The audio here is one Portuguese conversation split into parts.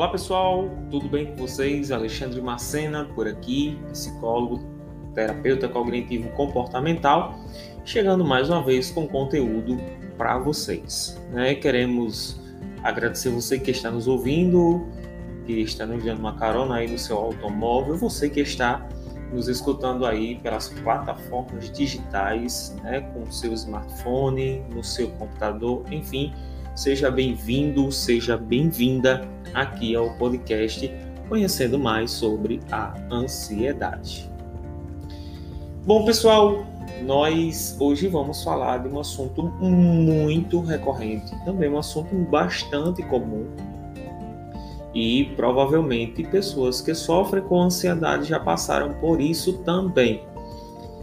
Olá pessoal, tudo bem com vocês? Alexandre Macena por aqui, psicólogo, terapeuta cognitivo comportamental, chegando mais uma vez com conteúdo para vocês. Né? Queremos agradecer você que está nos ouvindo, que está nos dando uma carona aí no seu automóvel, você que está nos escutando aí pelas plataformas digitais, né, com o seu smartphone, no seu computador, enfim, seja bem-vindo, seja bem-vinda aqui ao podcast Conhecendo Mais sobre a Ansiedade. Bom, pessoal, nós hoje vamos falar de um assunto muito recorrente, também um assunto bastante comum. E provavelmente pessoas que sofrem com ansiedade já passaram por isso também,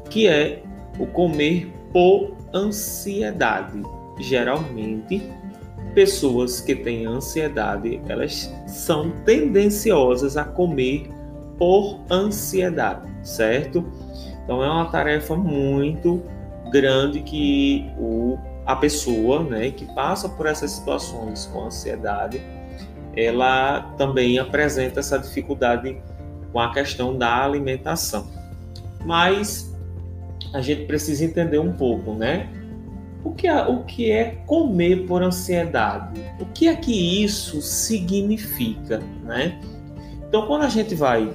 que é o comer por ansiedade. Geralmente pessoas que têm ansiedade, elas são tendenciosas a comer por ansiedade, certo? Então é uma tarefa muito grande que o, a pessoa, né, que passa por essas situações com ansiedade, ela também apresenta essa dificuldade com a questão da alimentação. Mas a gente precisa entender um pouco, né? O que, é, o que é comer por ansiedade? O que é que isso significa, né? Então, quando a gente vai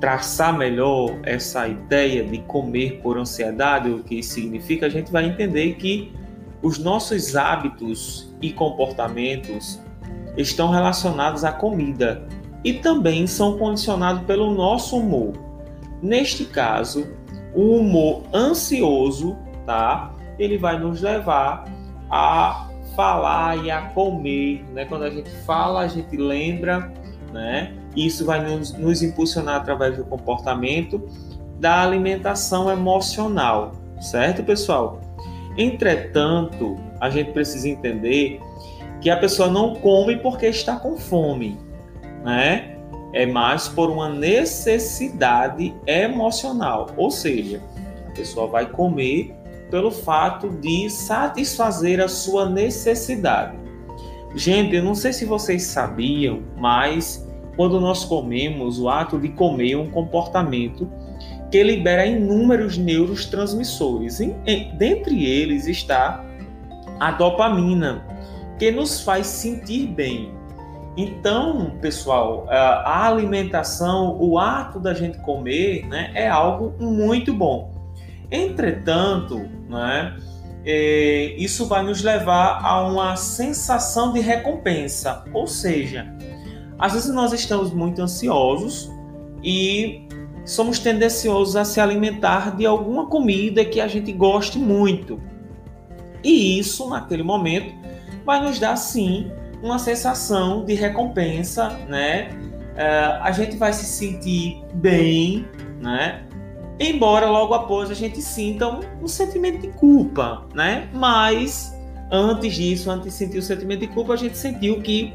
traçar melhor essa ideia de comer por ansiedade, o que isso significa, a gente vai entender que os nossos hábitos e comportamentos estão relacionados à comida e também são condicionados pelo nosso humor. Neste caso, o humor ansioso, tá? Ele vai nos levar a falar e a comer, né? Quando a gente fala, a gente lembra, né? Isso vai nos, nos impulsionar através do comportamento da alimentação emocional, certo, pessoal? Entretanto, a gente precisa entender que a pessoa não come porque está com fome, né? É mais por uma necessidade emocional, ou seja, a pessoa vai comer pelo fato de satisfazer a sua necessidade. Gente, eu não sei se vocês sabiam, mas quando nós comemos, o ato de comer é um comportamento que libera inúmeros neurotransmissores. E, dentre eles está a dopamina, que nos faz sentir bem. Então, pessoal, a alimentação, o ato da gente comer, né, é algo muito bom. Entretanto, né, é, isso vai nos levar a uma sensação de recompensa, ou seja, às vezes nós estamos muito ansiosos e somos tendenciosos a se alimentar de alguma comida que a gente goste muito. E isso, naquele momento, vai nos dar sim uma sensação de recompensa, né? É, a gente vai se sentir bem, né? Embora logo após a gente sinta um, um sentimento de culpa, né? Mas antes disso, antes de sentir o sentimento de culpa, a gente sentiu que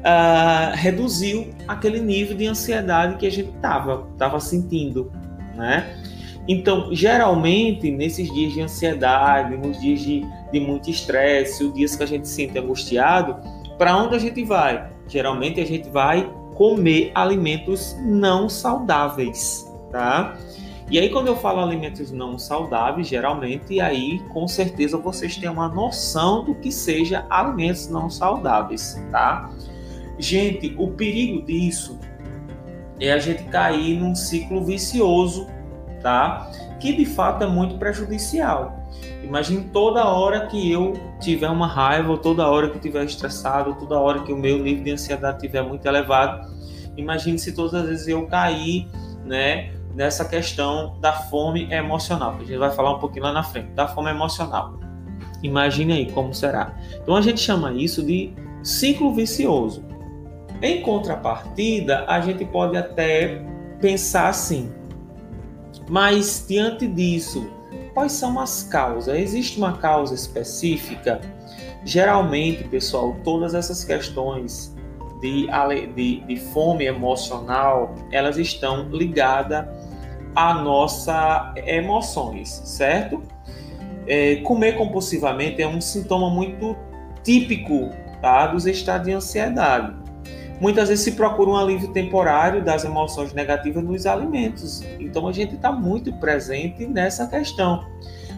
uh, reduziu aquele nível de ansiedade que a gente estava tava sentindo, né? Então, geralmente, nesses dias de ansiedade, nos dias de, de muito estresse, os dias que a gente se sente angustiado, para onde a gente vai? Geralmente a gente vai comer alimentos não saudáveis, tá? E aí, quando eu falo alimentos não saudáveis, geralmente, aí com certeza vocês têm uma noção do que seja alimentos não saudáveis, tá? Gente, o perigo disso é a gente cair num ciclo vicioso, tá? Que de fato é muito prejudicial. Imagine toda hora que eu tiver uma raiva, toda hora que eu estiver estressado, toda hora que o meu nível de ansiedade estiver muito elevado. Imagine se todas as vezes eu cair, né, nessa questão da fome emocional, que a gente vai falar um pouquinho lá na frente, da fome emocional. Imagine aí como será. Então a gente chama isso de ciclo vicioso. Em contrapartida, a gente pode até pensar assim, mas diante disso, quais são as causas? Existe uma causa específica? Geralmente, pessoal, todas essas questões de, de, de fome emocional, elas estão ligadas a nossas emoções, certo? É, comer compulsivamente é um sintoma muito típico tá, dos estados de ansiedade. muitas vezes se procura um alívio temporário das emoções negativas nos alimentos. Então a gente está muito presente nessa questão.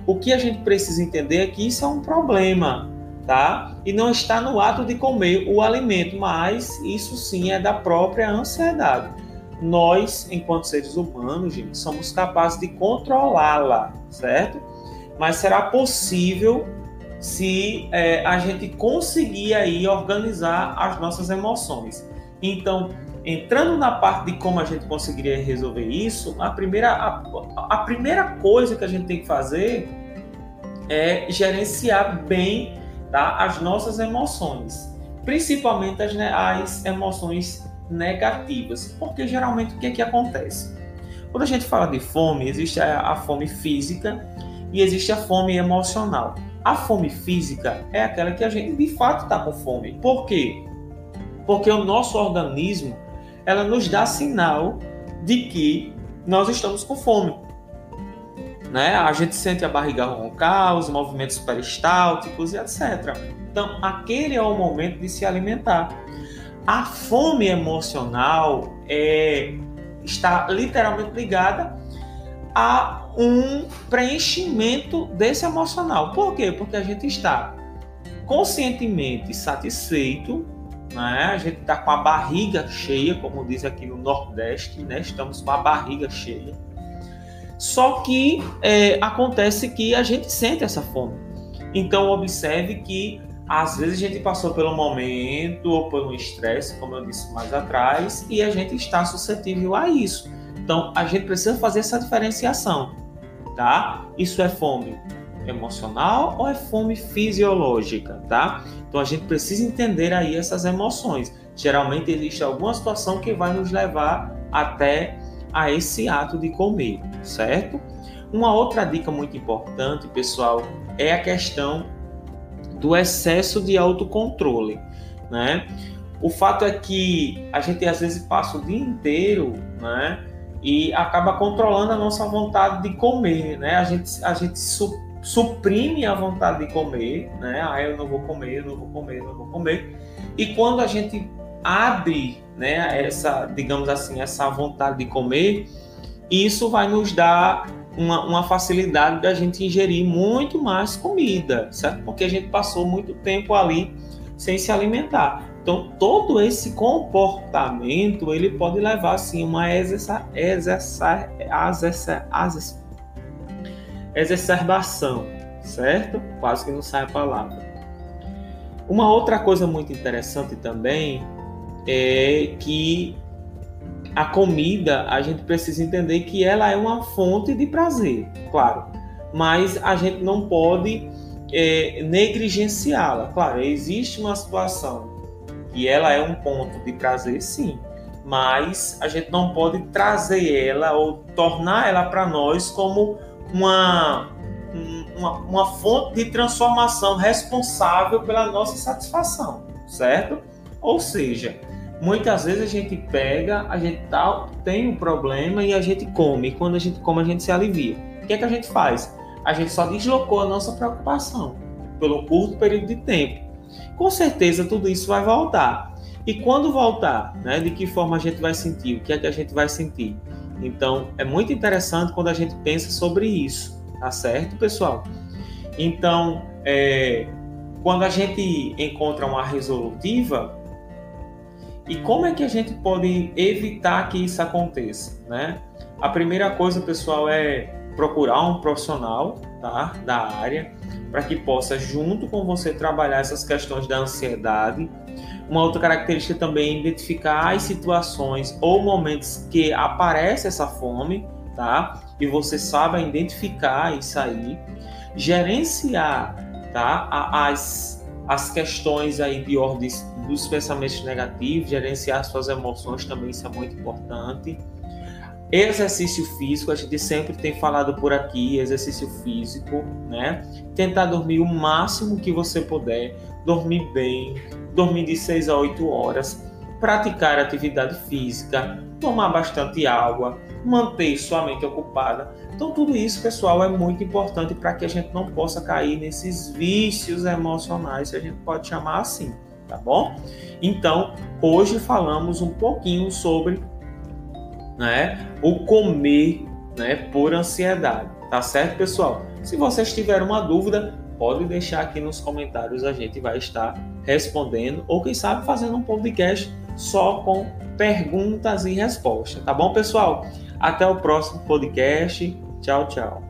O que a gente precisa entender é que isso é um problema, tá? E não está no ato de comer o alimento, mas isso sim é da própria ansiedade. Nós, enquanto seres humanos, gente, somos capazes de controlá-la, certo? Mas será possível se é, a gente conseguir aí organizar as nossas emoções. Então, entrando na parte de como a gente conseguiria resolver isso, a primeira, a, a primeira coisa que a gente tem que fazer é gerenciar bem tá, as nossas emoções, principalmente as, as emoções negativas, porque geralmente o que, é que acontece? Quando a gente fala de fome, existe a, fome física e existe a fome emocional. A fome física é aquela que a gente de fato está com fome. Por quê? Porque o nosso organismo ela nos dá sinal de que nós estamos com fome. Né? A gente sente a barriga roncar, os movimentos peristálticos e etc. Então, aquele é o momento de se alimentar. A fome emocional é, está literalmente ligada a um preenchimento desse emocional. Por quê? Porque a gente está conscientemente satisfeito, né? a gente está com a barriga cheia, como diz aqui no Nordeste, né? estamos com a barriga cheia. Só que é, acontece que a gente sente essa fome. Então, observe que às vezes a gente passou pelo momento ou por um estresse, como eu disse mais atrás, e a gente está suscetível a isso. Então, a gente precisa fazer essa diferenciação tá? Isso é fome emocional ou é fome fisiológica, tá? Então a gente precisa entender aí essas emoções. Geralmente existe alguma situação que vai nos levar até a esse ato de comer, certo? Uma outra dica muito importante, pessoal, é a questão do excesso de autocontrole, né? O fato é que a gente às vezes passa o dia inteiro, né? e acaba controlando a nossa vontade de comer, né? A gente, a gente su, suprime a vontade de comer, né? Ah, eu não vou comer, eu não vou comer, eu não vou comer. E quando a gente abre, né, essa, digamos assim, essa vontade de comer, isso vai nos dar uma, uma facilidade da gente ingerir muito mais comida, certo? Porque a gente passou muito tempo ali sem se alimentar. Então, todo esse comportamento ele pode levar assim uma exacerbação, certo? Quase que não sai a palavra. Uma outra coisa muito interessante também é que a comida a gente precisa entender que ela é uma fonte de prazer, claro, mas a gente não pode é, negligenciá-la. Claro, existe uma situação e ela é um ponto de prazer, sim, mas a gente não pode trazer ela ou tornar ela para nós como uma, uma, uma fonte de transformação responsável pela nossa satisfação, certo? Ou seja, muitas vezes a gente pega, a gente tá, tem um problema e a gente come. E quando a gente come, a gente se alivia. O que é que a gente faz? A gente só deslocou a nossa preocupação pelo curto período de tempo com certeza tudo isso vai voltar. E quando voltar, né, de que forma a gente vai sentir? O que é que a gente vai sentir? Então, é muito interessante quando a gente pensa sobre isso, tá certo, pessoal? Então, é, quando a gente encontra uma resolutiva, e como é que a gente pode evitar que isso aconteça, né? A primeira coisa, pessoal, é procurar um profissional tá, da área para que possa, junto com você, trabalhar essas questões da ansiedade. Uma outra característica também é identificar as situações ou momentos que aparece essa fome, tá? E você sabe identificar isso aí, gerenciar, tá? As, as questões aí de ordem dos pensamentos negativos, gerenciar suas emoções também, isso é muito importante Exercício físico, a gente sempre tem falado por aqui, exercício físico, né? Tentar dormir o máximo que você puder, dormir bem, dormir de 6 a 8 horas, praticar atividade física, tomar bastante água, manter sua mente ocupada. Então, tudo isso, pessoal, é muito importante para que a gente não possa cair nesses vícios emocionais, se a gente pode chamar assim, tá bom? Então, hoje falamos um pouquinho sobre né, o comer né, por ansiedade, tá certo, pessoal? Se vocês tiverem uma dúvida, pode deixar aqui nos comentários, a gente vai estar respondendo, ou quem sabe fazendo um podcast só com perguntas e respostas, tá bom, pessoal? Até o próximo podcast. Tchau, tchau.